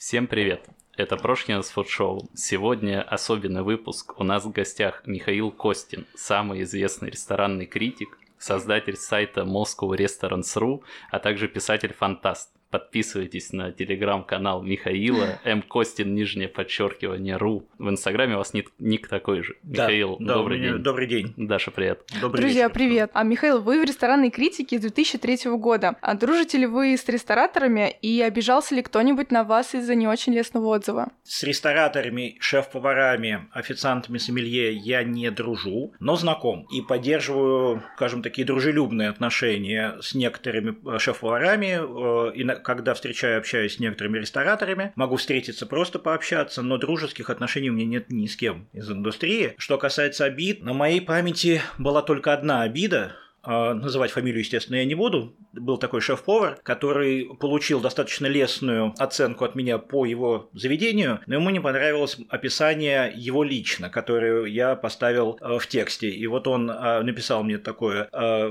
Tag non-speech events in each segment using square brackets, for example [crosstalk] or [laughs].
Всем привет! Это Прошкинс Фуд Шоу. Сегодня особенный выпуск. У нас в гостях Михаил Костин, самый известный ресторанный критик, создатель сайта Moscow Restaurants.ru, а также писатель-фантаст. Подписывайтесь на телеграм-канал Михаила, М. Костин, нижнее подчеркивание, ру. В инстаграме у вас ник, ник такой же. Да, Михаил, да, добрый день. Добрый день. Даша, привет. Добрый Друзья, вечер. привет. А Михаил, вы в ресторанной критике с 2003 года. А дружите ли вы с рестораторами и обижался ли кто-нибудь на вас из-за не очень лестного отзыва? С рестораторами, шеф-поварами, официантами, сомелье я не дружу, но знаком. И поддерживаю, скажем, такие дружелюбные отношения с некоторыми э, шеф-поварами. Когда встречаю, общаюсь с некоторыми рестораторами, могу встретиться просто пообщаться, но дружеских отношений у меня нет ни с кем из индустрии. Что касается обид, на моей памяти была только одна обида, Называть фамилию, естественно, я не буду. Был такой шеф-повар, который получил достаточно лестную оценку от меня по его заведению, но ему не понравилось описание его лично, которое я поставил э, в тексте. И вот он э, написал мне такое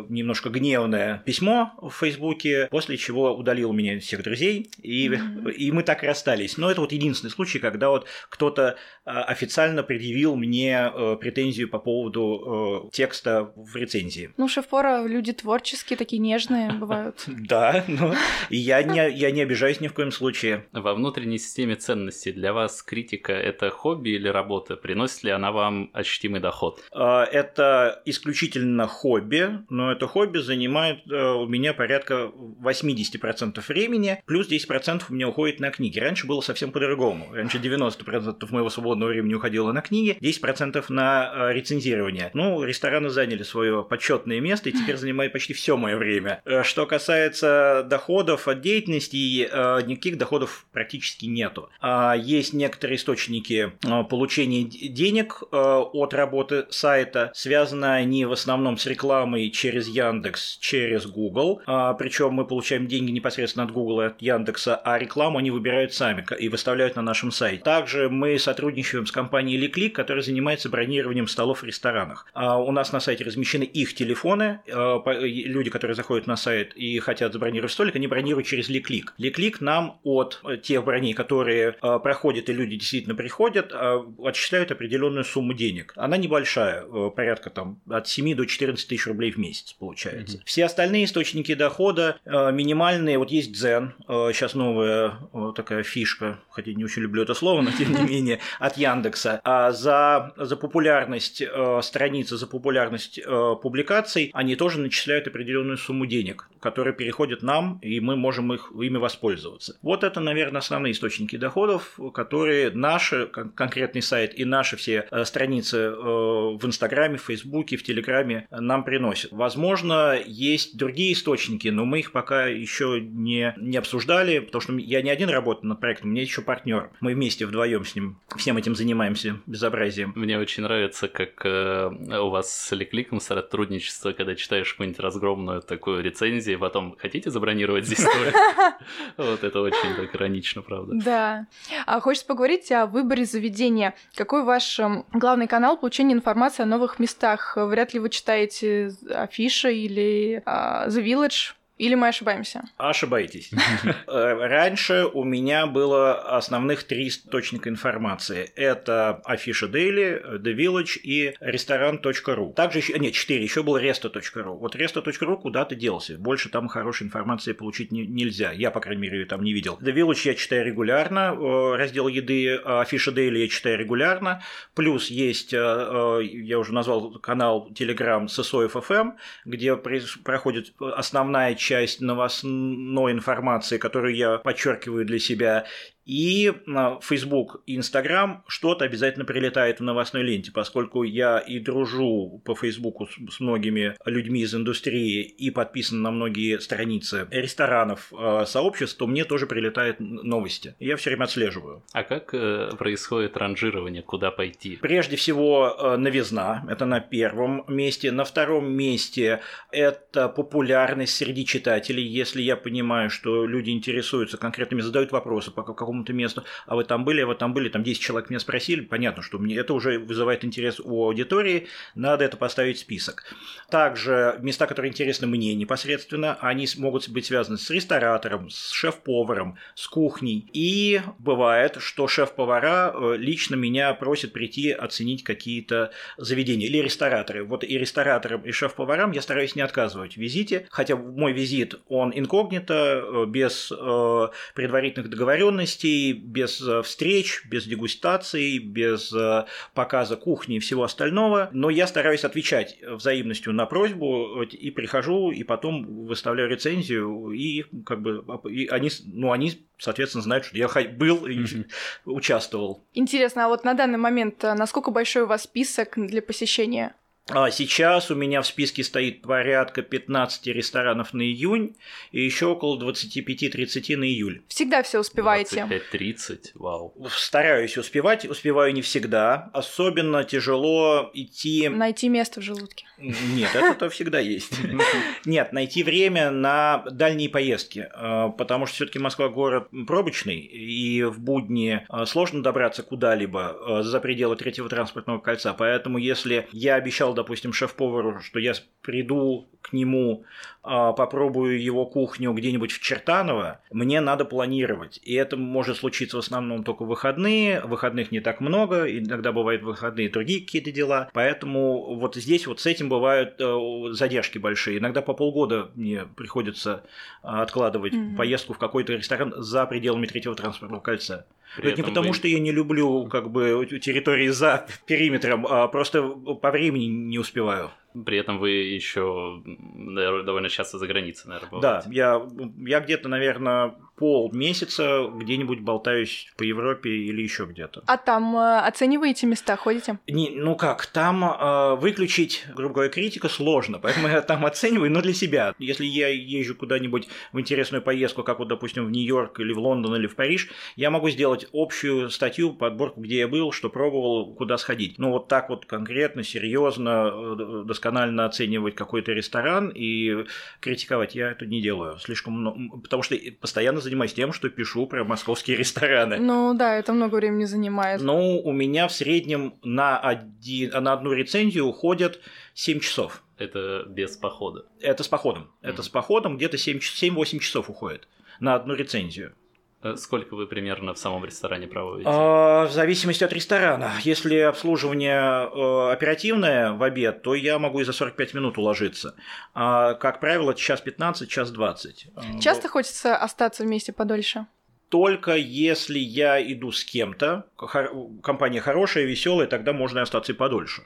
немножко гневное письмо в Фейсбуке, после чего удалил меня из всех друзей, и, Мгм. и мы так расстались. Но это вот единственный случай, когда вот кто-то официально предъявил мне претензию по поводу текста в рецензии. Ну, шеф-повара люди творческие, такие нежные бывают. [laughs] Да, но и я не, я не обижаюсь ни в коем случае. Во внутренней системе ценностей для вас критика – это хобби или работа? Приносит ли она вам ощутимый доход? А, Это исключительно хобби, но это хобби занимает э, у меня порядка 80% времени, плюс 10% у меня уходит на книги. Раньше было совсем по-другому. Раньше 90% моего свободного времени уходило на книги, 10% на э, рецензирование. Ну, рестораны заняли свое почетное место и теперь занимают почти все мое время. Э, Что касается доходов от деятельности, э, никаких доходов практически нету. А Есть некоторые источники э, получения денег от работы сайта. Связаны они в основном с рекламой через Яндекс, через Google. Причем мы получаем деньги непосредственно от Google и от Яндекса, а рекламу они выбирают сами и выставляют на нашем сайте. Также мы сотрудничаем с компанией Ликлик, которая занимается бронированием столов в ресторанах. А У нас на сайте размещены их телефоны. Э, и Люди, которые заходят на сайт и хотят забронировать столик, они бронируют через Ликлик. Ликлик нам от э, тех броней, которые э, проходят и люди действительно приходят, э, отчисляют определенную сумму денег. Она небольшая, э, порядка там от 7 до 14 тысяч рублей в месяц получается. Мгм. Все остальные источники дохода э, минимальные. Вот есть Дзен, сейчас новая э, такая фишка, хотя не очень люблю это слово, но тем не менее, [laughs] от Яндекса. А за, за популярность э, страницы, за популярность э, публикаций они тоже начисляют определенную сумму денег, которые переходят нам, и мы можем их, ими воспользоваться. Вот это, наверное, основные источники доходов, которые наши, кон- конкретный сайт и наши все э, страницы э, в Инстаграме, в Фейсбуке, в Телеграме нам приносят. Возможно, есть другие источники, но мы их пока еще не, не обсуждали, потому что я не один работаю над проектом, у меня еще партнер. Мы вместе вдвоем с ним всем этим занимаемся, безобразием. Мне очень нравится, как э, у вас с Ликликом сотрудничество, когда читаешь какую-нибудь разгромную такую рецензию, и потом хотите забронировать здесь? [laughs] Вот это очень так иронично, правда. Да. А хочется поговорить о выборе заведения. Какой ваш эм, главный канал получения информации о новых местах? Вряд ли вы читаете Афиша или а, The Village, или мы ошибаемся? Ошибаетесь. [laughs] Э, Раньше у меня было основных три источника информации. Это Афиша Daily, The Village и ресторан.ру. Также еще, нет, четыре, еще был resto.ru. Вот resto.ru куда-то делся. Больше там хорошей информации получить не- нельзя. Я, по крайней мере, ее там не видел. The Village я читаю регулярно, э, раздел еды, а Афиша Daily я читаю регулярно. Плюс есть, э, я уже назвал канал Telegram FM, где проходит основная часть новостной информации, которую я подчеркиваю для себя. И на Facebook и Instagram что-то обязательно прилетает в новостной ленте, поскольку я и дружу по Фейсбуку с, многими людьми из индустрии и подписан на многие страницы ресторанов, э, сообществ, то мне тоже прилетают новости. Я все время отслеживаю. А как э, происходит ранжирование, куда пойти? Прежде всего, э, новизна, это на первом месте. На втором месте это популярность среди читателей. Если я понимаю, что люди интересуются конкретными, задают вопросы по какому такому-то месту, а вы там были, а вы там были, там 10 человек меня спросили, понятно, что мне это уже вызывает интерес у аудитории, надо это поставить в список. Также места, которые интересны мне непосредственно, они могут быть связаны с ресторатором, с шеф-поваром, с кухней. И бывает, что шеф-повара э, лично меня просят прийти оценить какие-то заведения или рестораторы. Вот и рестораторам, и шеф-поварам я стараюсь не отказывать в визите, хотя мой визит, он инкогнито, э, без э, предварительных договоренностей, без встреч, без дегустаций, без показа кухни и всего остального, но я стараюсь отвечать взаимностью на просьбу и прихожу, и потом выставляю рецензию, и как бы и они, ну, они, соответственно, знают, что я был и участвовал. Интересно, а вот на данный момент э, насколько большой у вас список для посещения? А сейчас у меня в списке стоит порядка 15 ресторанов на июнь и еще около 25-30 на июль. Всегда все успеваете? 25-30, вау. Стараюсь успевать, успеваю не всегда. Особенно тяжело идти... Найти место в желудке. Нет, это всегда есть. Нет, найти время на дальние поездки, а, потому что все таки Москва город пробочный, и в будни а, сложно добраться куда-либо а, за пределы третьего транспортного кольца. Поэтому если я обещал допустим, шеф-повару, что я приду к нему, а, попробую его кухню где-нибудь в Чертаново, мне надо планировать. И это может случиться в основном только в выходные. Выходных не так много, иногда бывают выходные другие какие-то дела. Поэтому вот здесь вот с этим бывают э, задержки большие. Иногда по полгода мне приходится а, откладывать mm-hmm. поездку в какой-то ресторан за пределами третьего транспортного кольца. При это не потому, вы... что я не люблю как бы территории за периметром, а просто по времени не успеваю. При этом вы еще довольно часто за границей, наверное, бываете. Да, я, я где-то, наверное, полмесяца где-нибудь болтаюсь по Европе или еще где-то. А там э, оцениваете места, ходите? Не, ну как, там э, выключить, грубо говоря, критика сложно, поэтому я там оцениваю, но для себя. Если я езжу куда-нибудь в интересную поездку, как вот, допустим, в Нью-Йорк или в Лондон или в Париж, я могу сделать общую статью, подборку, где я был, что пробовал, куда сходить. Но вот так вот конкретно, серьезно, э, досконально оценивать какой-то ресторан и критиковать я это не делаю. Слишком много, потому что постоянно занимаюсь тем, что пишу про московские рестораны. Ну да, это много времени занимает. Ну, у меня в среднем на, один, на одну рецензию уходят 7 часов. Это без похода? Это с походом. Mm-hmm. Это с походом где-то 7-8 часов уходит на одну рецензию. Э, сколько вы примерно в самом ресторане проводите? А, в зависимости от ресторана. Если обслуживание э, оперативное в обед, то я могу и за 45 минут уложиться. А, как правило, час 15, час 20. Э, Часто вот. хочется остаться вместе подольше? Только если я иду с кем-то, компания хорошая, веселая, тогда можно остаться и подольше.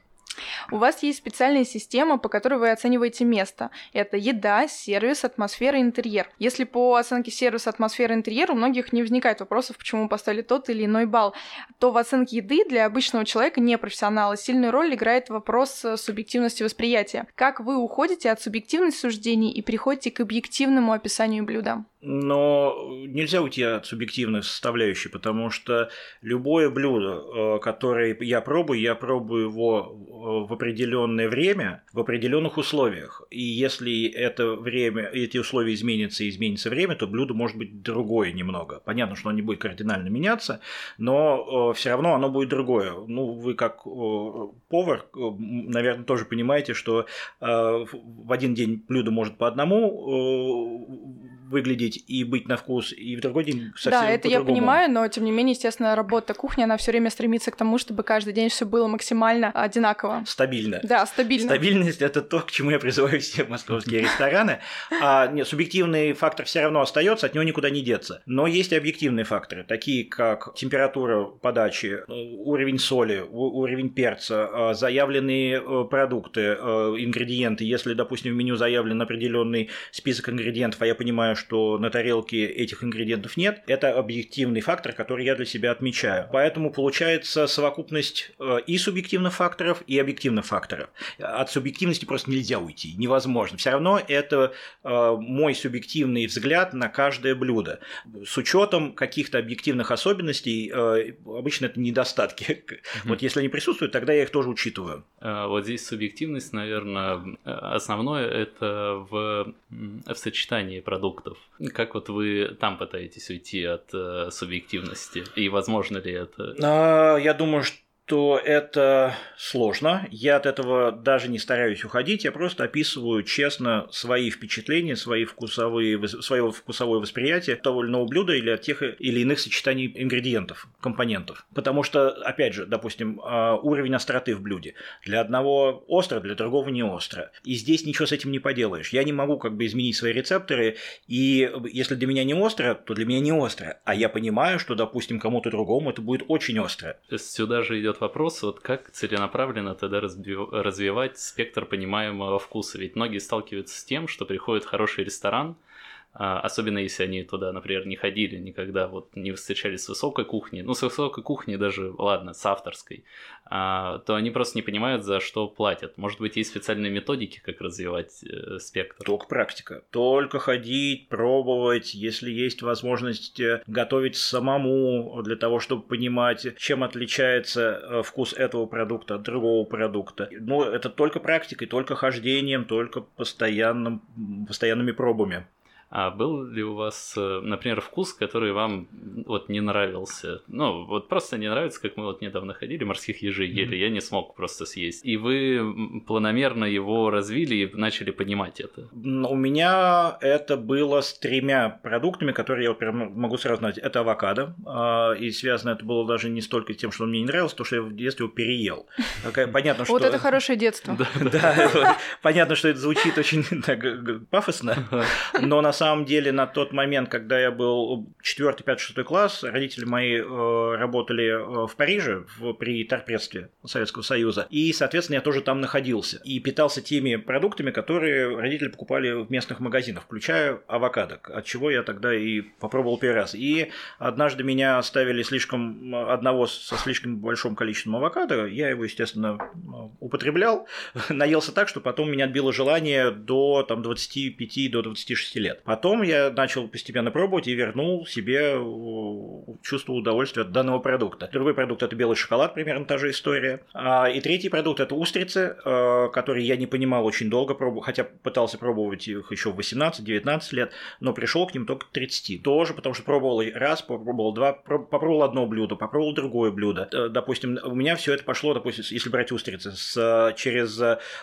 У вас есть специальная система, по которой вы оцениваете место. Это еда, сервис, атмосфера, интерьер. Если по оценке сервиса, атмосфера, интерьер у многих не возникает вопросов, почему поставили тот или иной балл, то в оценке еды для обычного человека, не профессионала, сильную роль играет вопрос э, субъективности восприятия. Как вы уходите от субъективных суждений и приходите к объективному описанию блюда? Но нельзя уйти от субъективной составляющей, потому что любое блюдо, э, которое я пробую, я пробую его э, в определенное время, в определенных условиях. И если это время, эти условия изменятся и изменится время, то блюдо может быть другое немного. Понятно, что оно не будет кардинально меняться, но э, все равно оно будет другое. Ну, вы как повар, наверное, тоже понимаете, что в один день блюдо может по одному выглядеть и быть на вкус, и в другой день совсем Да, это я понимаю, но тем не менее, естественно, работа кухни, она все время стремится к тому, чтобы каждый день все было максимально одинаково. Стабильно. Да, стабильно. Стабильность это то, к чему я призываю все московские рестораны. А нет, субъективный фактор все равно остается, от него никуда не деться. Но есть и объективные факторы, такие как температура подачи, уровень соли, уровень перца, а, заявленные э, продукты, э, ингредиенты. Если, допустим, в меню заявлен определенный список ингредиентов, а я понимаю, что на тарелке этих ингредиентов нет, это объективный фактор, который я для себя отмечаю. Поэтому получается совокупность э, и субъективных факторов, и объективных факторов. От субъективности просто нельзя уйти, невозможно. Все равно это э, мой субъективный взгляд на каждое блюдо. С учетом каких-то объективных особенностей, э, обычно это недостатки. Вот если они присутствуют, тогда я их тоже учитываю. Вот здесь субъективность, наверное, основное это в, в сочетании продуктов продуктов. Как вот вы там пытаетесь уйти от э, субъективности? И возможно ли это? А, я думаю, что то это сложно. Я от этого даже не стараюсь уходить, я просто описываю честно свои впечатления, свои вкусовые, свое вкусовое восприятие того или иного блюда или от тех или иных сочетаний ингредиентов, компонентов. Потому что, опять же, допустим, а, уровень остроты в блюде. Для одного остро, для другого не остро. И здесь ничего с этим не поделаешь. Я не могу как бы изменить свои рецепторы, и если для меня не остро, то для меня не остро. А я понимаю, что, допустим, кому-то другому это будет очень остро. Сюда же идет вопрос, вот как целенаправленно тогда развивать спектр понимаемого вкуса? Ведь многие сталкиваются с тем, что приходит хороший ресторан, особенно если они туда, например, не ходили никогда, вот не встречались с высокой кухней, ну, с высокой кухней даже, ладно, с авторской, а, то они просто не понимают, за что платят. Может быть, есть специальные методики, как развивать э, спектр? Только практика. Только ходить, пробовать, если есть возможность э, готовить самому для того, чтобы понимать, чем отличается э, вкус этого продукта от другого продукта. Ну, это только практикой, только хождением, только постоянным, постоянными пробами. А был ли у вас, э, например, вкус, который вам вот не нравился? Ну, вот просто не нравится, как мы вот недавно ходили, морских ежей ели, mm-hmm. я не смог просто съесть. И вы планомерно его развили и начали понимать это? У меня это было с тремя продуктами, которые я прям могу сразу знать. Это авокадо, а, и связано это было даже не столько тем, что он мне не нравился, то, что я в детстве его переел. Понятно, что... Вот это хорошее детство. [laughs] Да, понятно, что это звучит очень пафосно, но на самом самом деле на тот момент, когда я был 4, 5, 6 класс, родители мои э, работали э, в Париже в, при торпедстве Советского Союза, и, соответственно, я тоже там находился и питался теми продуктами, которые родители покупали в местных магазинах, включая авокадо, от чего я тогда и попробовал первый раз. И однажды меня оставили слишком одного со слишком большим количеством авокадо, я его, естественно, употреблял, [laughs] наелся так, что потом меня отбило желание до там, 25 до 26 лет. Потом я начал постепенно пробовать и вернул себе э, чувство удовольствия от данного продукта. Другой продукт – это белый шоколад, примерно та же история. А, и третий продукт – это устрицы, э, которые я не понимал очень долго, хотя пытался пробовать их еще в 18-19 лет, но пришел к ним только к 30. Тоже потому что пробовал раз, попробовал два, попробовал одно блюдо, попробовал другое блюдо. Э, допустим, у меня все это пошло, допустим, если брать устрицы, с, через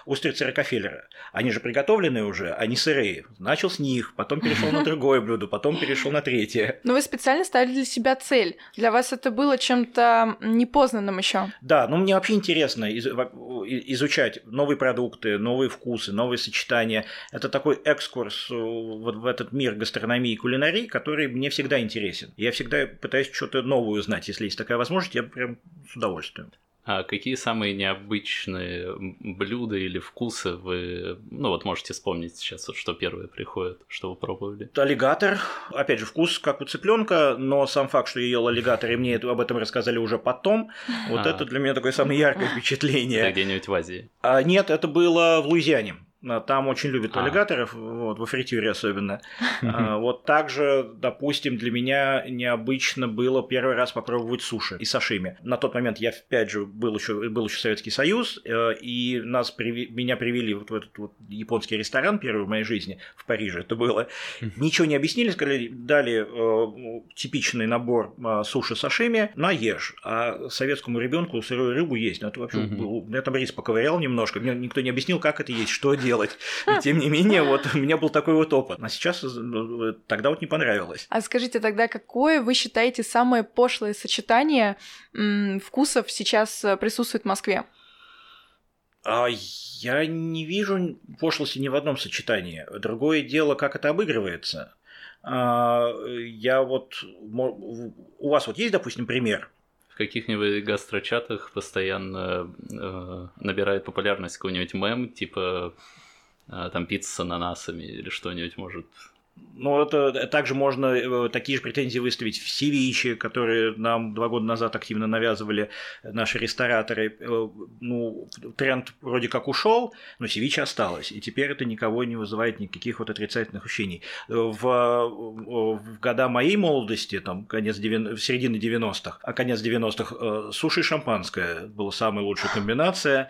устрицы Рокфеллера. Они же приготовленные уже, они сырые. Начал с них, потом перешел на другое блюдо, потом перешел на третье. Но вы специально ставили для себя цель. Для вас это было чем-то непознанным еще. Да, ну мне вообще интересно изучать новые продукты, новые вкусы, новые сочетания. Это такой экскурс э, вот в этот мир гастрономии и кулинарии, который мне всегда интересен. Я всегда пытаюсь что-то новое узнать, если есть такая возможность, я прям с удовольствием. А какие самые необычные блюда или вкусы вы, ну вот можете вспомнить сейчас, вот, что первое приходит, что вы пробовали? Аллигатор, опять же, вкус как у цыпленка, но сам факт, что я ел аллигатор, и мне об этом рассказали уже потом, вот а. это для меня такое самое яркое [laughs] впечатление. Это где-нибудь в Азии? А, нет, это было в Луизиане. А, там очень любят а. аллигаторов, вот, во фритюре особенно. [laughs] А, вот также, допустим, для меня необычно было первый раз попробовать суши и сашими. На тот момент я, опять же, был еще, был еще Советский Союз, э, и нас меня привели вот в этот вот японский ресторан первый в моей жизни, в Париже это было. Ничего не объяснили, сказали, дали э, типичный набор э, суши сашими, наешь. А советскому ребенку сырую рыбу есть. Ну, это вообще, я там рис поковырял немножко, мне никто не объяснил, как это есть, что делать делать. И тем не менее, вот у меня был такой вот опыт. А сейчас ну, тогда вот не понравилось. А скажите тогда, какое вы считаете самое пошлое сочетание вкусов сейчас э, присутствует в Москве? А я не вижу пошлости ни в одном сочетании. Другое дело, как это обыгрывается. А, я вот... У вас вот есть, допустим, пример? Каких-нибудь гастрочатах постоянно э, набирает популярность какой-нибудь мем, типа а, там пицца с ананасами или что-нибудь может ну, это также можно э, такие же претензии выставить в Севиче, которые нам два года назад активно навязывали наши рестораторы. Э, ну, тренд вроде как ушел, но Севиче осталось. И теперь это никого не вызывает никаких вот отрицательных ощущений. В, в года моей молодости, там, конец 90, середины 90-х, а конец 90-х, э, суши и шампанское была самая лучшая комбинация.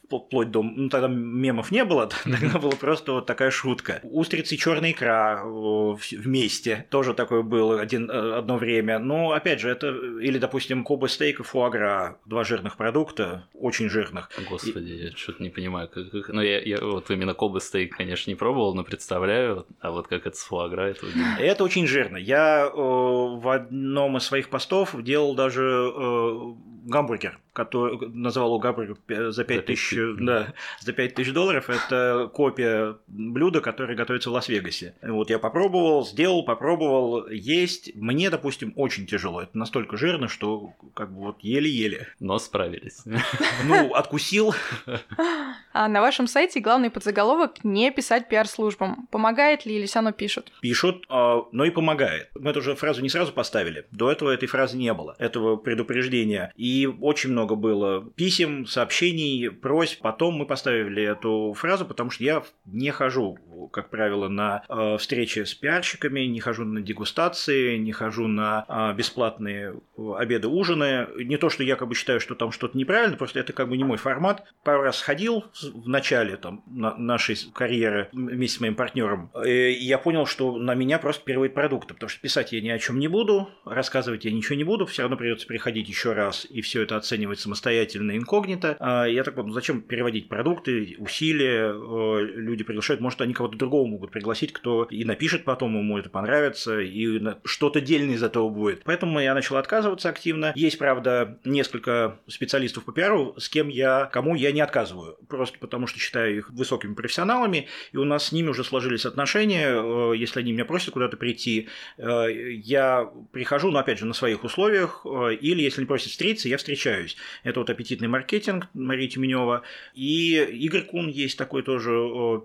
Вплоть до... Ну, тогда мемов не было, [laughs] тогда была просто вот такая шутка. Устрицы и черная икра гра э, вместе. Тоже такое было один, э, одно время. Но, опять же, это... Или, допустим, коба стейк и фуагра. Два жирных продукта, очень жирных. Господи, и... я что-то не понимаю. Как, как... Ну, я, я вот именно коба стейк, конечно, не пробовал, но представляю. А вот как это с фуагра, это... Это очень жирно. Я э, в одном из своих постов делал даже э, гамбургер, который называл его гамбургер за 5 тысяч, да, за 5 тысяч долларов. Это копия блюда, которое готовится в Лас-Вегасе. Вот я попробовал, сделал, попробовал есть. Мне, допустим, очень тяжело. Это настолько жирно, что как бы вот еле-еле. Но справились. Ну, откусил. А на вашем сайте главный подзаголовок «Не писать пиар-службам». Помогает ли или оно пишут? Пишут, а, но и помогает. Мы эту же фразу не сразу поставили. До этого этой фразы не было, этого предупреждения. И очень много было писем, сообщений, просьб. Потом мы поставили эту фразу, потому что я не хожу, как правило, на э, встречи с пиарщиками, не хожу на дегустации, не хожу на э, бесплатные обеды, ужины. Не то, что я как бы считаю, что там что-то неправильно, просто это как бы не мой формат. Пару раз сходил, в начале там, на нашей карьеры вместе с моим партнером, и я понял, что на меня просто переводит продукты, потому что писать я ни о чем не буду, рассказывать я ничего не буду, все равно придется приходить еще раз и все это оценивать самостоятельно, инкогнито. А я так подумал, зачем переводить продукты, усилия, люди приглашают, может, они кого-то другого могут пригласить, кто и напишет потом, ему это понравится, и что-то дельное из этого будет. Поэтому я начал отказываться активно. Есть, правда, несколько специалистов по пиару, с кем я, кому я не отказываю. Просто потому что считаю их высокими профессионалами, и у нас с ними уже сложились отношения. Э, если они меня просят куда-то прийти, э, я прихожу, но опять же на своих условиях, э, или если они просят встретиться, я встречаюсь. Это вот аппетитный маркетинг Мария Тюменева. И Игорь Кун есть такой тоже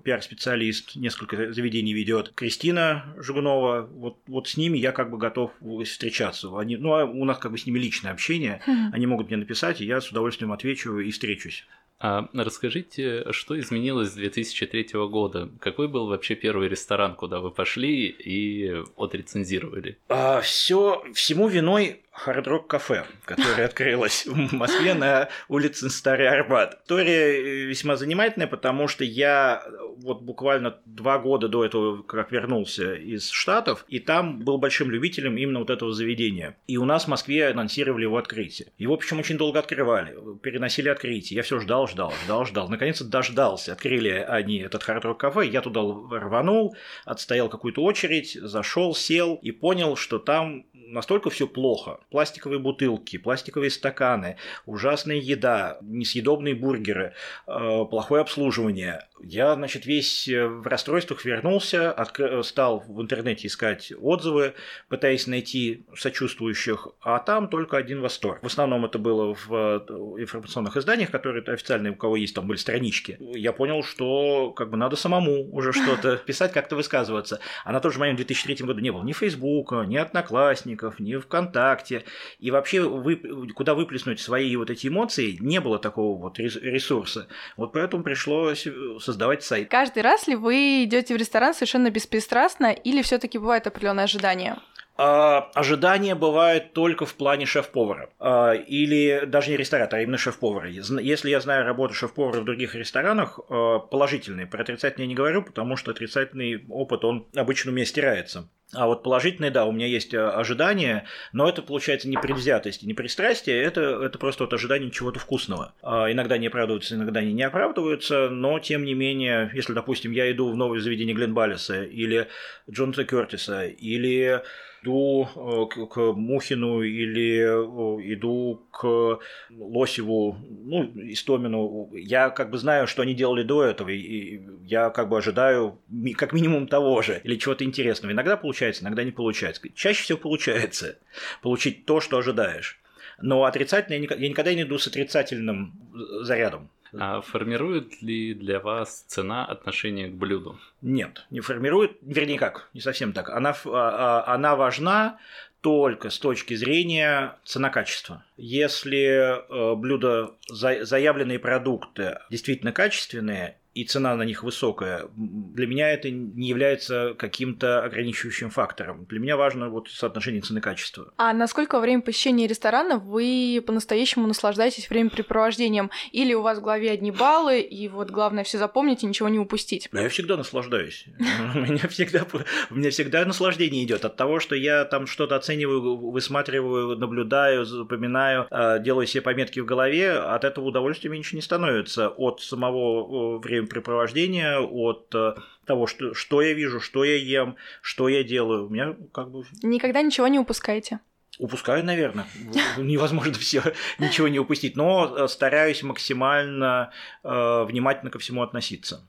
пиар-специалист, несколько заведений ведет. Кристина Жигунова, вот, вот с ними я как бы готов встречаться. Они, ну, а у нас как бы с ними личное общение, хм. они могут мне написать, и я с удовольствием отвечу и встречусь. А расскажите, что изменилось с 2003 года? Какой был вообще первый ресторан, куда вы пошли и отрецензировали? А, все, всему виной хард-рок кафе, которое открылось в Москве на улице Старый Арбат. История весьма занимательная, потому что я вот буквально два года до этого, как вернулся из Штатов, и там был большим любителем именно вот этого заведения. И у нас в Москве анонсировали его открытие. Его, причем очень долго открывали, переносили открытие. Я все ждал, ждал, ждал, ждал. Наконец-то дождался. Открыли они этот хард-рок кафе, я туда рванул, отстоял какую-то очередь, зашел, сел и понял, что там настолько все плохо. Пластиковые бутылки, пластиковые стаканы, ужасная еда, несъедобные бургеры, э, плохое обслуживание. Я, значит, весь э, в расстройствах вернулся, откр... стал в интернете искать отзывы, пытаясь найти сочувствующих, а там только один восторг. В основном это было в э, информационных изданиях, которые официальные, у кого есть там были странички. Я понял, что как бы надо самому уже что-то [laughs] писать, как-то высказываться. А на тот же момент в 2003 году не было ни Фейсбука, ни Одноклассников, ни ВКонтакте. И вообще вы... куда выплеснуть свои вот эти эмоции, не было такого вот ресурса. Вот поэтому пришлось создавать сайт. Каждый раз ли вы идете в ресторан совершенно беспристрастно или все-таки бывает определенное ожидание? А, ожидания бывают только в плане шеф-повара. А, или даже не ресторатора, а именно шеф-повара. Если я знаю работу шеф-повара в других ресторанах, а, положительные. Про отрицательные не говорю, потому что отрицательный опыт, он обычно у меня стирается. А вот положительные, да, у меня есть ожидания, но это получается не предвзятость, не пристрастие, это, это просто вот ожидание чего-то вкусного. иногда они оправдываются, иногда они не оправдываются, но тем не менее, если, допустим, я иду в новое заведение Глен Баллиса или Джонса Кертиса или иду э, к, Мухину или э, иду к Лосеву, ну, Истомину, я как бы знаю, что они делали до этого, и я как бы ожидаю как минимум того же или чего-то интересного. Иногда получается, иногда не получается. Чаще всего получается получить то, что ожидаешь. Но отрицательно я никогда не иду с отрицательным зарядом. А формирует ли для вас цена отношение к блюду? Нет, не формирует, вернее как, не совсем так. Она, а, а, она важна только с точки зрения цена-качества. Если э, блюдо, заявленные продукты действительно качественные, и цена на них высокая, для меня это не является каким-то ограничивающим фактором. Для меня важно вот соотношение цены-качества. А насколько во время посещения ресторана вы по-настоящему наслаждаетесь времяпрепровождением? Или у вас в голове одни баллы, и вот главное все запомнить и ничего не упустить? Да, я всегда наслаждаюсь. [laughs] У меня всегда, у меня всегда наслаждение идет от того, что я там что-то оцениваю, высматриваю, наблюдаю, запоминаю, а, делаю себе пометки в голове, от этого удовольствия меньше не становится. От самого времяпрепровождения, от э, того, что, что я вижу, что я ем, что я делаю. У меня как бы... Никогда ничего не упускаете? Упускаю, наверное. [laughs] Невозможно все ничего не упустить, но э, стараюсь максимально э, внимательно ко всему относиться.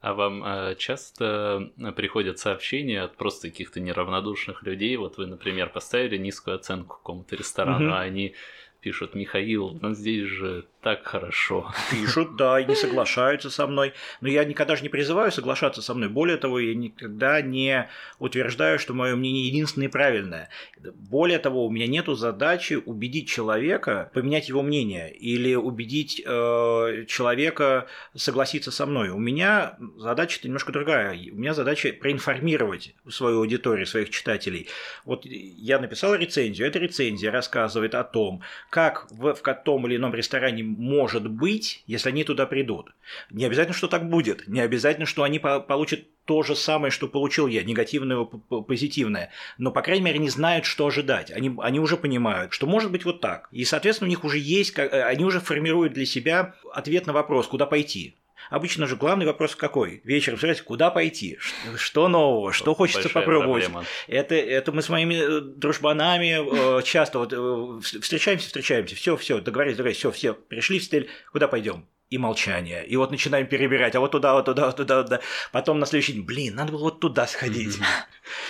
А вам э, часто приходят сообщения от просто каких-то неравнодушных людей? Вот вы, например, поставили низкую оценку какому-то ресторану, а они пишут Михаил, но здесь же так хорошо. Пишут, да, и не соглашаются со мной. Но я никогда же не призываю соглашаться со мной. Более того, я никогда не утверждаю, что мое мнение единственное и правильное. Более того, у меня нет задачи убедить человека поменять его мнение или убедить э, человека согласиться со мной. У меня задача немножко другая. У меня задача проинформировать свою аудиторию, своих читателей. Вот я написал рецензию. Эта рецензия рассказывает о том, как в, в том или ином ресторане может быть, если они туда придут. Не обязательно, что так будет, не обязательно, что они по получат то же самое, что получил я, негативное, позитивное. Но, по крайней мере, они знают, что ожидать. Они, они уже понимают, что может быть вот так. И, соответственно, у них уже есть, э, они уже формируют для себя ответ на вопрос, куда пойти. Обычно же главный вопрос какой? Вечером собираетесь, куда пойти? Что нового? Что хочется Большая попробовать? Это, это мы с моими э, дружбанами э, часто вот э, встречаемся, встречаемся, все, все, договорились, договорились, все, все, пришли в стиль, куда пойдем? И молчание. И вот начинаем перебирать, а вот туда, вот туда, вот туда, вот туда. Потом на следующий день, блин, надо было вот туда сходить.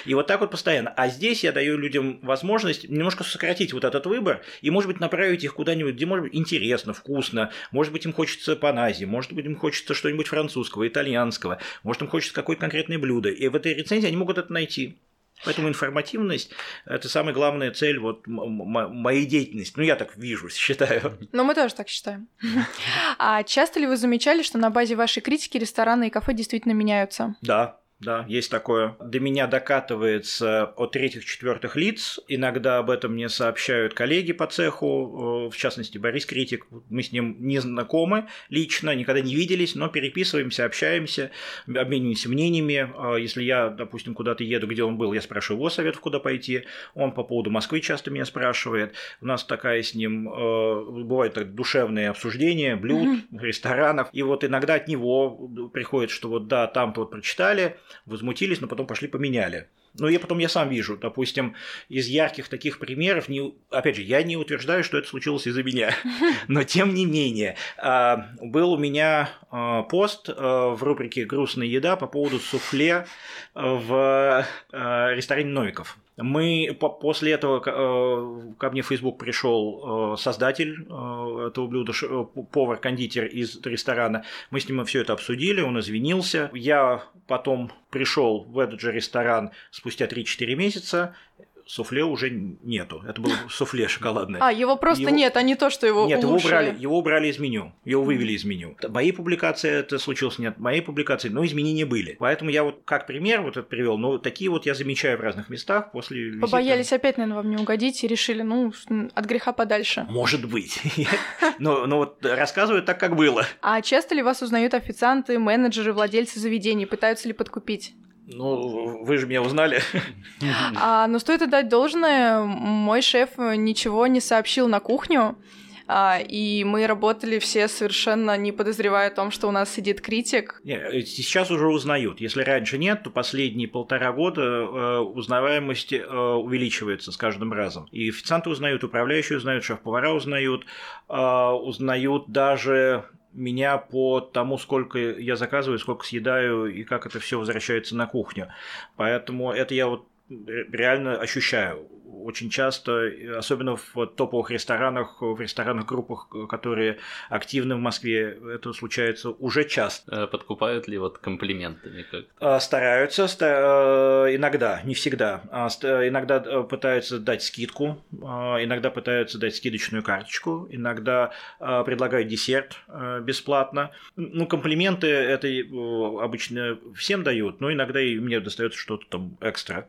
И вот так вот постоянно. А здесь я даю людям возможность немножко сократить вот этот выбор и, может быть, направить их куда-нибудь, где, может быть, интересно, вкусно, может быть, им хочется панази, может быть, им хочется что-нибудь французского, итальянского, может, им хочется какое-то конкретное блюдо. И в этой рецензии они могут это найти. Поэтому информативность – это самая главная цель вот моей деятельности. Ну, я так вижу, считаю. Но мы тоже так считаем. А часто ли вы замечали, что на базе вашей критики рестораны и кафе действительно меняются? Да, да, есть такое. До меня докатывается от третьих-четвертых лиц. Иногда об этом мне сообщают коллеги по цеху, в частности, Борис Критик. Мы с ним не знакомы лично, никогда не виделись, но переписываемся, общаемся, обмениваемся мнениями. А если я, допустим, куда-то еду, где он был, я спрашиваю его советов, куда пойти. Он по поводу Москвы часто меня спрашивает. У нас такая с ним, э, бывают так, душевные обсуждения блюд, ресторанов. И вот иногда от него приходит, что вот да, там-то вот прочитали, возмутились, но потом пошли поменяли. Но я потом я сам вижу, допустим, из ярких таких примеров, не, опять же, я не утверждаю, что это случилось из-за меня, [laughs] но тем не менее, а, был у меня а, пост а, в рубрике «Грустная еда» по поводу суфле в ресторане Новиков. Мы после этого э, ко мне в Facebook пришел э, создатель э, этого блюда, повар-кондитер из ресторана. Мы с ним все это обсудили, он извинился. Я потом пришел в этот же ресторан спустя 3-4 месяца суфле уже нету. Это было [laughs] суфле шоколадное. А, его просто его... нет, а не то, что его Нет, улучшили. его убрали, его убрали из меню. Его вывели из меню. Моей публикации это случилось нет, моей публикации, но изменения были. Поэтому я вот как пример вот это привел, но такие вот я замечаю в разных местах после визита. Побоялись опять, наверное, вам не угодить и решили, ну, от греха подальше. Может быть. [laughs] Но, но вот рассказывают так, как было. А часто ли вас узнают официанты, менеджеры, владельцы заведений? Пытаются ли подкупить? Ну, вы же меня узнали. А, но стоит отдать должное, мой шеф ничего не сообщил на кухню. А, и мы работали все совершенно не подозревая о том, что у нас сидит критик. Не, сейчас уже узнают. Если раньше нет, то последние полтора года э, узнаваемость э, увеличивается с каждым разом. И официанты узнают, управляющие узнают, шеф-повара узнают, э, узнают даже меня по тому, сколько я заказываю, сколько съедаю и как это все возвращается на кухню. Поэтому это я вот реально ощущаю. Очень часто, особенно в топовых ресторанах, в ресторанных группах, которые активны в Москве, это случается уже часто. Э, подкупают ли вот комплиментами как а, Стараются, э, иногда, не всегда. А, иногда э, пытаются дать скидку, а, иногда пытаются дать скидочную карточку, иногда предлагают десерт бесплатно. Ну, комплименты это обычно всем дают, но иногда и мне достается что-то там экстра.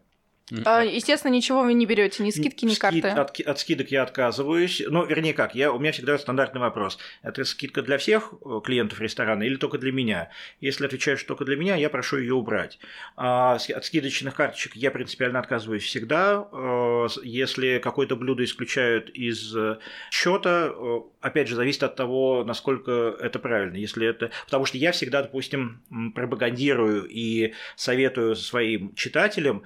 А, естественно, ничего вы не берете, ни скидки, ни карты. От, от скидок я отказываюсь. Ну, вернее, как, я, у меня всегда стандартный вопрос. Это скидка для всех э, клиентов ресторана или только для меня? Если отвечаешь только для меня, я прошу ее убрать. А от скидочных карточек я принципиально отказываюсь всегда. Э, если какое-то блюдо исключают из э, счета, опять же, зависит от того, насколько это правильно. Если это... Потому что я всегда, допустим, пропагандирую и советую своим читателям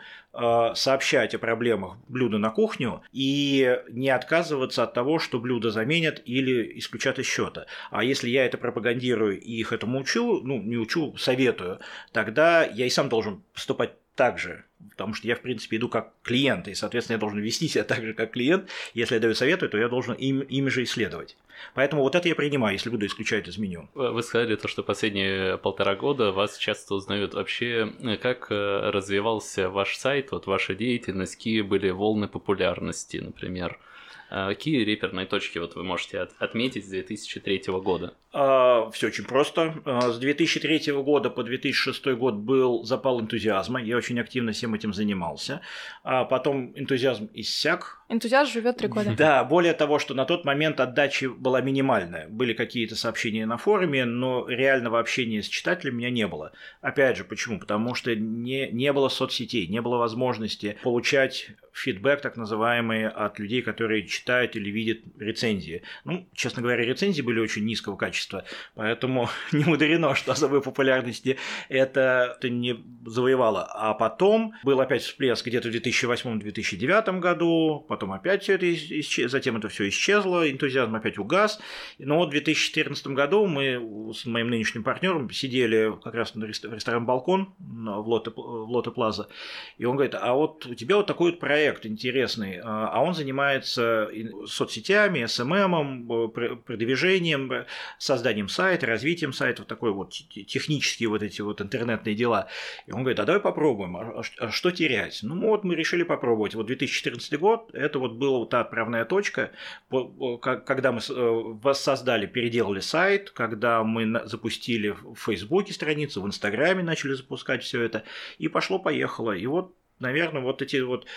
сообщать о проблемах блюда на кухню и не отказываться от того, что блюдо заменят или исключат из счета. А если я это пропагандирую и их этому учу, ну, не учу, советую, тогда я и сам должен поступать так же потому что я, в принципе, иду как клиент, и, соответственно, я должен вести себя [laughs] так же, как клиент. Если я даю советы, то я должен им, ими же исследовать. Поэтому вот это я принимаю, если буду исключать из меню. Вы сказали то, что последние полтора года вас часто узнают. Вообще, как э, развивался ваш сайт, вот ваша деятельность, какие были волны популярности, например? А какие реперные точки вот вы можете от, отметить с 2003 года? А, все очень просто. А, с 2003 года по 2006 год был запал энтузиазма. Я очень активно всем этим занимался. А потом энтузиазм иссяк. Энтузиазм живет три года. Да, более того, что на тот момент отдача была минимальная. Были какие-то сообщения на форуме, но реального общения с читателем у меня не было. Опять же, почему? Потому что не, не было соцсетей, не было возможности получать фидбэк, так называемый, от людей, которые читают или видят рецензии. Ну, честно говоря, рецензии были очень низкого качества, поэтому [laughs] не мудрено, что особой популярности это, это не завоевало. А потом был опять всплеск где-то в 2008-2009 году, потом опять все это исчезло, затем это все исчезло, энтузиазм опять угас. Но вот в 2014 году мы с моим нынешним партнером сидели как раз на ресторан «Балкон» в Лоте, в Лоте Плаза, и он говорит, а вот у тебя вот такой вот проект, интересный, а, а он занимается соцсетями, СММом, продвижением, созданием сайта, развитием сайта, вот такой вот технические вот эти вот интернетные дела. И он говорит, а давай попробуем, а, а что терять? Ну вот мы решили попробовать. Вот 2014 год, это вот была та отправная точка, когда мы э, воссоздали, переделали сайт, когда мы запустили в Фейсбуке страницу, в Инстаграме начали запускать все это, и пошло-поехало. И вот наверное, вот эти вот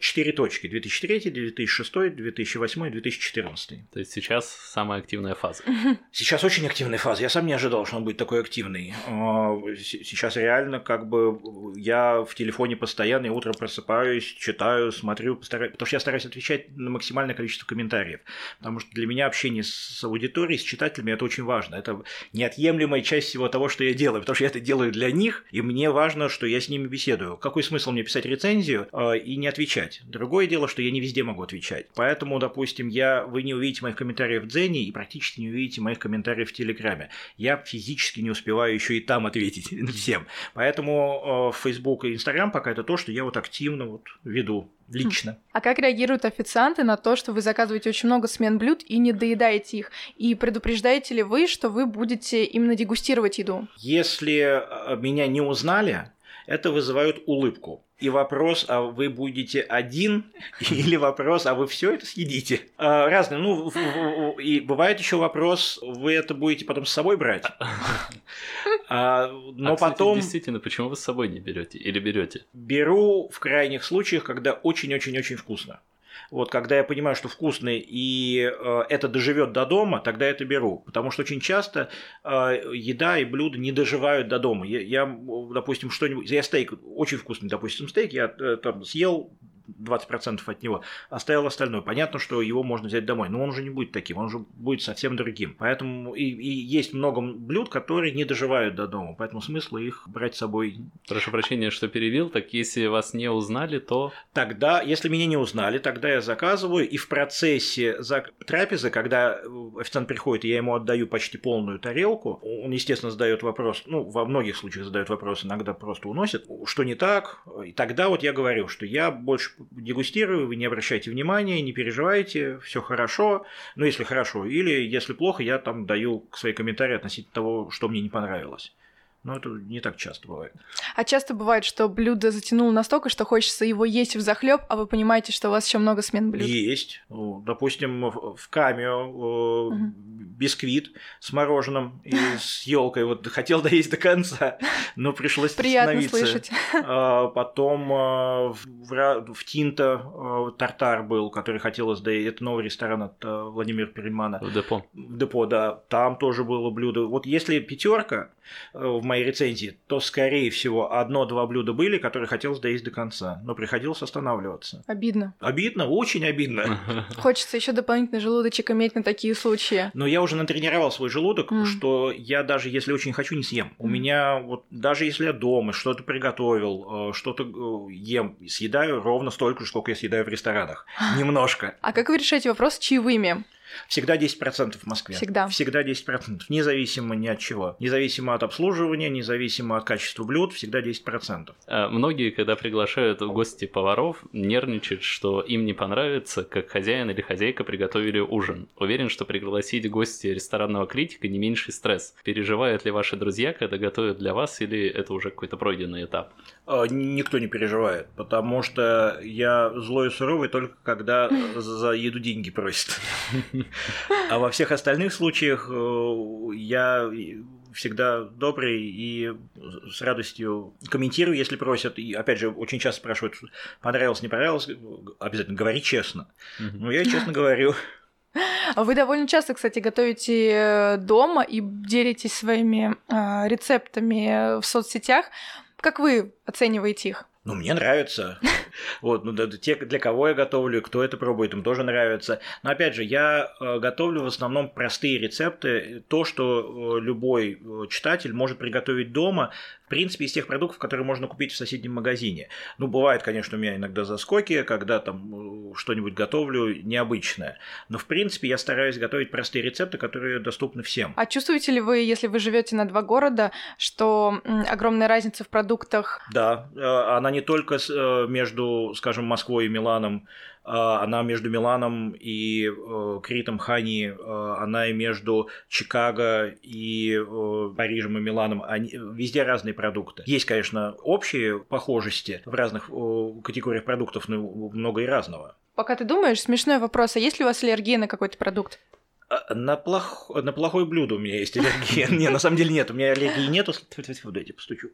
четыре точки. 2003, 2006, 2008, 2014. То есть сейчас самая активная фаза. [laughs] Сейчас очень активная фаза. Я сам не ожидал, что он будет такой активный. А, сейчас реально как бы я в телефоне постоянно, и утром просыпаюсь, читаю, смотрю, постараюсь, потому что я стараюсь отвечать на максимальное количество комментариев. Потому что для меня общение с аудиторией, с читателями это очень важно. Это неотъемлемая часть всего того, что я делаю, потому что я это делаю для них, и мне важно, что я с ними беседую. Какой смысл мне писать рецензию а, и не отвечать. Другое дело, что я не везде могу отвечать. Поэтому, допустим, я, вы не увидите моих комментариев в Дзене и практически не увидите моих комментариев в Телеграме. Я физически не успеваю еще и там ответить [laughs] всем. Поэтому э, Facebook и Instagram пока это то, что я вот активно вот веду лично. А как реагируют официанты на то, что вы заказываете очень много смен блюд и не доедаете их? И предупреждаете ли вы, что вы будете именно дегустировать еду? Если э, меня не узнали, это вызывает улыбку. И вопрос, а вы будете один, [laughs] или вопрос, а вы все это съедите? А, разные. Ну, и бывает еще вопрос, вы это будете потом с собой брать. [laughs] А, но а, кстати, потом... Действительно, почему вы с собой не берете или берете? Беру в крайних случаях, когда очень-очень-очень вкусно. Вот когда я понимаю, что вкусный и э, это доживет до дома, тогда это беру. Потому что очень часто э, еда и блюда не доживают до дома. Я, я допустим, что-нибудь. Я стейк, очень вкусный, допустим, стейк, я э, там съел 20% от него, оставил остальное. Понятно, что его можно взять домой, но он уже не будет таким, он уже будет совсем другим. Поэтому и, и есть много блюд, которые не доживают до дома, поэтому смысла их брать с собой. Прошу прощения, что перевел, так если вас не узнали, то... Тогда, если меня не узнали, тогда я заказываю, и в процессе трапезы, когда официант приходит, и я ему отдаю почти полную тарелку, он, естественно, задает вопрос, ну, во многих случаях задает вопрос, иногда просто уносит, что не так, и тогда вот я говорю, что я больше дегустирую, вы не обращайте внимания, не переживайте, все хорошо. Ну, если хорошо, или если плохо, я там даю свои комментарии относительно того, что мне не понравилось. Но это не так часто бывает. А часто бывает, что блюдо затянуло настолько, что хочется его есть в захлеб, а вы понимаете, что у вас еще много смен блюд. Есть. Ну, допустим, в камео угу. бисквит с мороженым и с елкой. Вот хотел доесть до конца, но пришлось Приятно слышать. А, потом а, в, Тинто а, тартар был, который хотелось доесть. Это новый ресторан от Владимира Перельмана. В депо. В депо, да. Там тоже было блюдо. Вот если пятерка в моей рецензии, то, скорее всего, одно-два блюда были, которые хотелось доесть до конца, но приходилось останавливаться. Обидно. Обидно, очень обидно. Хочется еще дополнительный желудочек иметь на такие случаи. Но я уже натренировал свой желудок, mm. что я даже если очень хочу, не съем. Mm. У меня вот даже если я дома что-то приготовил, э, что-то э, ем, съедаю ровно столько же, сколько я съедаю в ресторанах. [gasps] Немножко. А как вы решаете вопрос с чаевыми? Всегда 10% в Москве. Всегда. Всегда 10%. Независимо ни от чего. Независимо от обслуживания, независимо от качества блюд, всегда 10%. А многие, когда приглашают в гости поваров, нервничают, что им не понравится, как хозяин или хозяйка приготовили ужин. Уверен, что пригласить гостя ресторанного критика не меньший стресс. Переживают ли ваши друзья, когда готовят для вас, или это уже какой-то пройденный этап? А, никто не переживает, потому что я злой и суровый только когда за еду деньги просят. [laughs] А во всех остальных случаях э, я всегда добрый и с радостью комментирую, если просят. И опять же, очень часто спрашивают, понравилось, не понравилось, обязательно говори честно. Ну, я честно говорю. А вы довольно часто, кстати, готовите э, дома и делитесь своими э, рецептами в соцсетях. Как вы оцениваете их? Ну, мне нравится. Вот, ну, те, для кого я готовлю, кто это пробует, им тоже нравится. Но опять же, я э, готовлю в основном простые рецепты, то, что э, любой э, читатель может приготовить дома, в принципе, из тех продуктов, которые можно купить в соседнем магазине. Ну, бывает, конечно, у меня иногда заскоки, когда там что-нибудь готовлю необычное. Но, в принципе, я стараюсь готовить простые рецепты, которые доступны всем. А чувствуете ли вы, если вы живете на два города, что огромная разница в продуктах? Да, она не только между, скажем, Москвой и Миланом, а, она между Миланом и э, Критом Хани, э, она и между Чикаго и э, Парижем и Миланом. Они, везде разные продукты. Есть, конечно, общие похожести в разных категориях продуктов, но много и разного. Пока ты думаешь, смешной вопрос, а есть ли у вас аллергия на какой-то продукт? А, на, плох... на плохое блюдо у меня есть аллергия. Не, на самом деле нет, у меня аллергии нету. Дайте постучу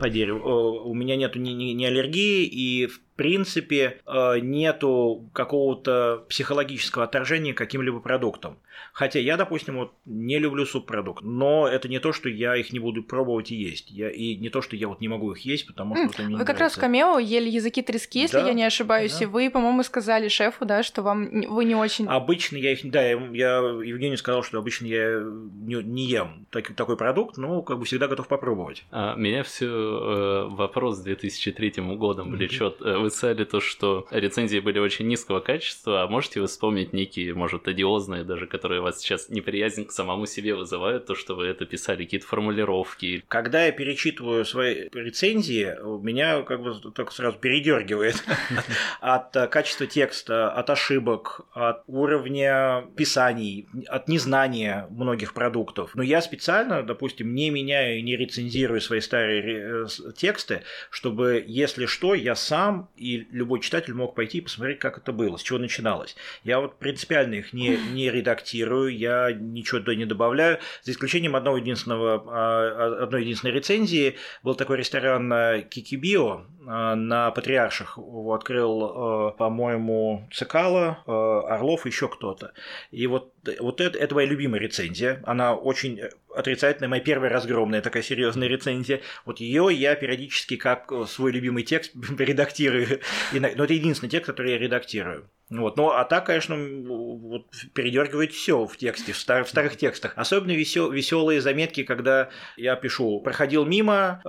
по дереву. У меня нету ни, ни, ни аллергии, и в принципе э, нету какого-то психологического отторжения к каким-либо продуктам. Хотя я, допустим, вот не люблю субпродукт, но это не то, что я их не буду пробовать и есть. Я, и не то, что я вот не могу их есть, потому что mm, это мне Вы как раз в камео ели языки трески, если да, я не ошибаюсь, да. и вы, по-моему, сказали шефу, да, что вам вы не очень... Обычно я их... Да, я, я Евгению сказал, что обычно я не, не ем так, такой продукт, но как бы всегда готов попробовать. А, меня все э, вопрос 2003 годом влечет. Mm-hmm вы сказали то, что рецензии были очень низкого качества, а можете вы вспомнить некие, может, одиозные даже, которые вас сейчас неприязнь к самому себе вызывают, то, что вы это писали, какие-то формулировки? Когда я перечитываю свои рецензии, меня как бы только сразу передергивает [laughs] от качества текста, от ошибок, от уровня писаний, от незнания многих продуктов. Но я специально, допустим, не меняю и не рецензирую свои старые э, тексты, чтобы, если что, я сам и любой читатель мог пойти и посмотреть, как это было, с чего начиналось. Я вот принципиально их не, не редактирую, я ничего туда не добавляю, за исключением одного единственного, а, одной единственной рецензии. Был такой ресторан Кикибио на Патриарших, открыл, по-моему, Цикало, Орлов, еще кто-то. И вот, вот это, это моя любимая рецензия, она очень отрицательная, моя первая разгромная такая серьезная рецензия. Вот ее я периодически как свой любимый текст [laughs] редактирую. Но это единственный текст, который я редактирую. Вот. Ну, а так, конечно, вот, передергивает все в тексте, в, стар, в старых текстах. Особенно весел, веселые заметки, когда я пишу «проходил мимо, э,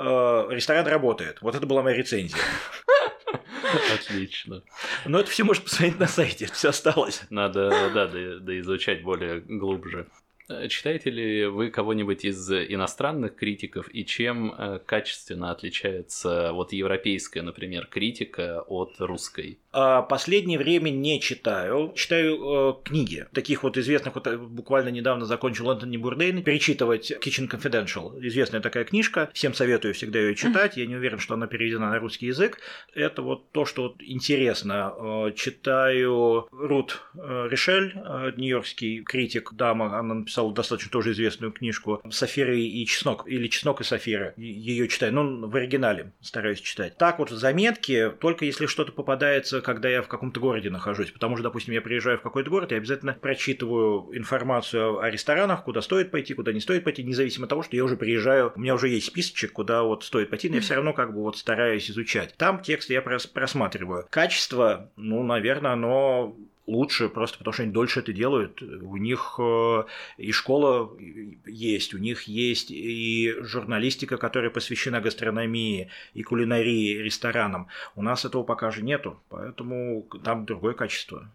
ресторан работает». Вот это была моя рецензия. [laughs] Отлично. Но это все можно посмотреть на сайте, это все осталось. Надо, да, да, да изучать более глубже. Читаете ли вы кого-нибудь из иностранных критиков и чем э, качественно отличается вот европейская, например, критика от русской? А последнее время не читаю. Читаю э, книги. Таких вот известных, вот э, буквально недавно закончил Антони Бурдейн перечитывать Kitchen Confidential. Известная такая книжка. Всем советую всегда ее читать. Я не уверен, что она переведена на русский язык. Это вот то, что вот интересно. Э, читаю Рут э, Ришель, нью-йоркский критик, дама. Она написала достаточно тоже известную книжку «Сафира и чеснок» или «Чеснок и сафира». Ее читаю, ну, в оригинале стараюсь читать. Так вот, заметки, только если что-то попадается когда я в каком-то городе нахожусь. Потому что, допустим, я приезжаю в какой-то город, я обязательно прочитываю информацию о ресторанах, куда стоит пойти, куда не стоит пойти, независимо от того, что я уже приезжаю, у меня уже есть списочек, куда вот стоит пойти, но я все равно как бы вот стараюсь изучать. Там текст я просматриваю. Качество, ну, наверное, оно лучше, просто потому что они дольше это делают. У них э, и школа есть, у них есть и журналистика, которая посвящена гастрономии и кулинарии, ресторанам. У нас этого пока же нету, поэтому там другое качество.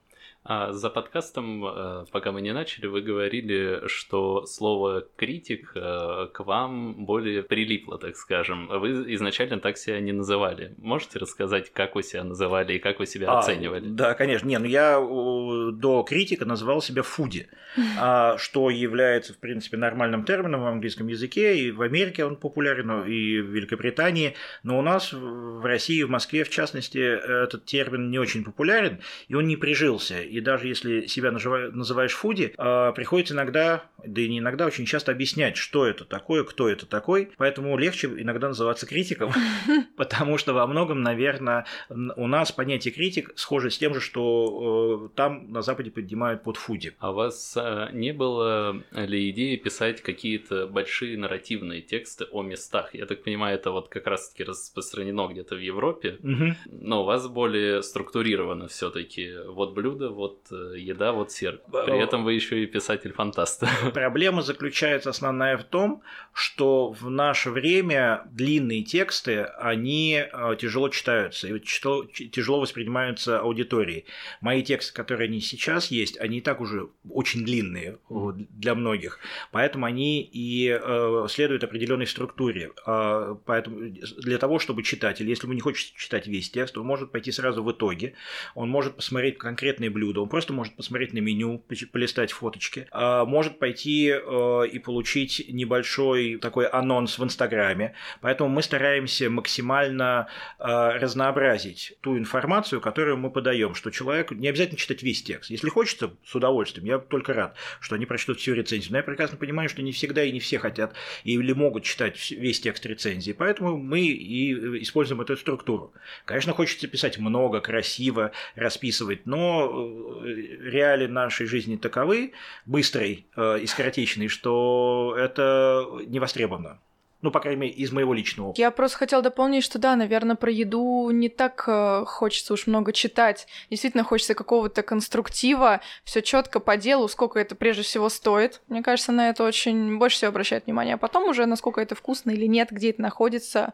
А за подкастом, э, пока мы не начали, вы говорили, что слово критик э, к вам более прилипло, так скажем. Вы изначально так себя не называли. Можете рассказать, как вы себя называли и как вы себя а, оценивали? Да, конечно. Не, ну я до критика называл себя фуди, [laughs] а, что является, в принципе, нормальным термином в английском языке, и в Америке он популярен, и в Великобритании. Но у нас в России, в Москве, в частности, этот термин не очень популярен, и он не прижился и даже если себя называешь фуди, а, приходится иногда, да и не иногда, очень часто объяснять, что это такое, кто это такой, поэтому легче иногда называться критиком, [laughs] потому что во многом, наверное, у нас понятие критик схоже с тем же, что э, там на Западе поднимают под фуди. А у вас э, не было ли идеи писать какие-то большие нарративные тексты о местах? Я так понимаю, это вот как раз-таки распространено где-то в Европе, но у вас более структурировано все-таки вот блюдо, вот вот э, еда, вот серп. При этом вы еще и писатель-фантаст. [laughs] Проблема заключается основная в том, что в наше время длинные тексты, они э, тяжело читаются и тяжело воспринимаются аудиторией. Мои тексты, которые они сейчас есть, они и так уже очень длинные для многих, поэтому они и э, следуют определенной структуре. А, поэтому для того, чтобы читатель, если вы не хотите читать весь текст, он может пойти сразу в итоге, он может посмотреть конкретные блюда, блюда, он просто может посмотреть на меню, полистать фоточки, а может пойти э, и получить небольшой такой анонс в Инстаграме. Поэтому мы стараемся максимально э, разнообразить ту информацию, которую мы подаем, что человек не обязательно читать весь текст. Если хочется, с удовольствием, я только рад, что они прочтут всю рецензию. Но я прекрасно понимаю, что не всегда и не все хотят или могут читать весь текст рецензии. Поэтому мы и используем эту структуру. Конечно, хочется писать много, красиво, расписывать, но реалии нашей жизни таковы, быстрой э, и скоротечной, что это не востребовано. Ну, по крайней мере, из моего личного Я просто хотела дополнить, что да, наверное, про еду не так э, хочется уж много читать. Действительно, хочется какого-то конструктива, все четко по делу, сколько это прежде всего стоит. Мне кажется, на это очень больше всего обращает внимание. А потом уже, насколько это вкусно или нет, где это находится,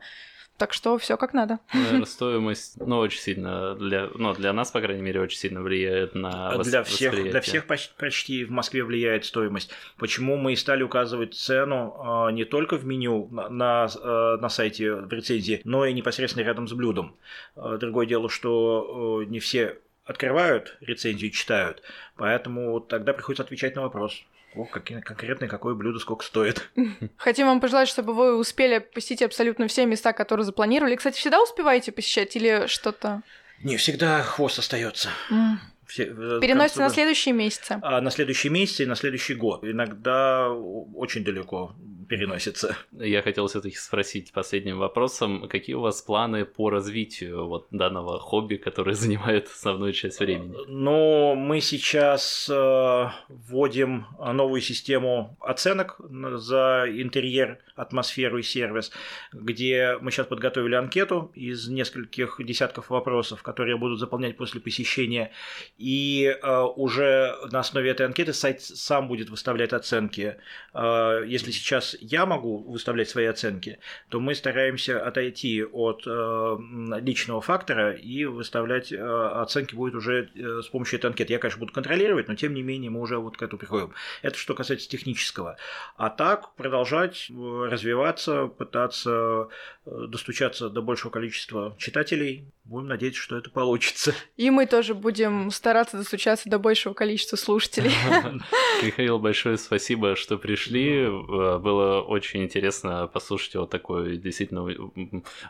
так что все как надо. Наверное, стоимость, ну, очень сильно для, ну, для нас, по крайней мере, очень сильно влияет на вос- для всех, для всех почти, почти в Москве влияет стоимость. Почему мы и стали указывать цену а, не только в меню на, на, а, на сайте в рецензии, но и непосредственно рядом с блюдом. А, другое дело, что не все открывают рецензию и читают, поэтому тогда приходится отвечать на вопрос. О, какие, конкретно какое блюдо сколько стоит. [laughs] Хотим вам пожелать, чтобы вы успели посетить абсолютно все места, которые запланировали. Кстати, всегда успеваете посещать или что-то? Не, всегда хвост остается. Mm. Все, Переносится на следующие месяцы. А на следующие месяцы и на следующий год. Иногда очень далеко переносится. Я хотел все-таки спросить последним вопросом, какие у вас планы по развитию вот данного хобби, которое [laughs] занимает основную часть времени? Ну, мы сейчас э, вводим новую систему оценок за интерьер, атмосферу и сервис, где мы сейчас подготовили анкету из нескольких десятков вопросов, которые будут заполнять после посещения, и э, уже на основе этой анкеты сайт сам будет выставлять оценки. Э, если сейчас я могу выставлять свои оценки, то мы стараемся отойти от э, личного фактора и выставлять э, оценки будет уже э, с помощью этой анкеты. Я, конечно, буду контролировать, но тем не менее мы уже вот к этому приходим. Это что касается технического. А так продолжать э, развиваться, пытаться э, достучаться до большего количества читателей. Будем надеяться, что это получится. [laughs] И мы тоже будем стараться достучаться до большего количества слушателей. [laughs] [laughs] Михаил, большое спасибо, что пришли. Э, было очень интересно послушать о такой действительно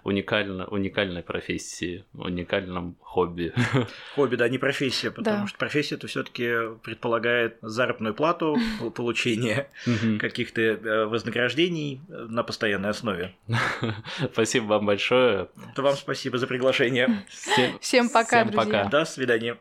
уникально, уникальной профессии, уникальном хобби. Хобби, да, не профессия, потому Да. что профессия это все-таки предполагает заработную плату, пол- получение каких-то э, вознаграждений э, на постоянной основе. Спасибо вам большое. То вам спасибо за приглашение. Всем, Всем пока, всем друзья. пока. До свидания.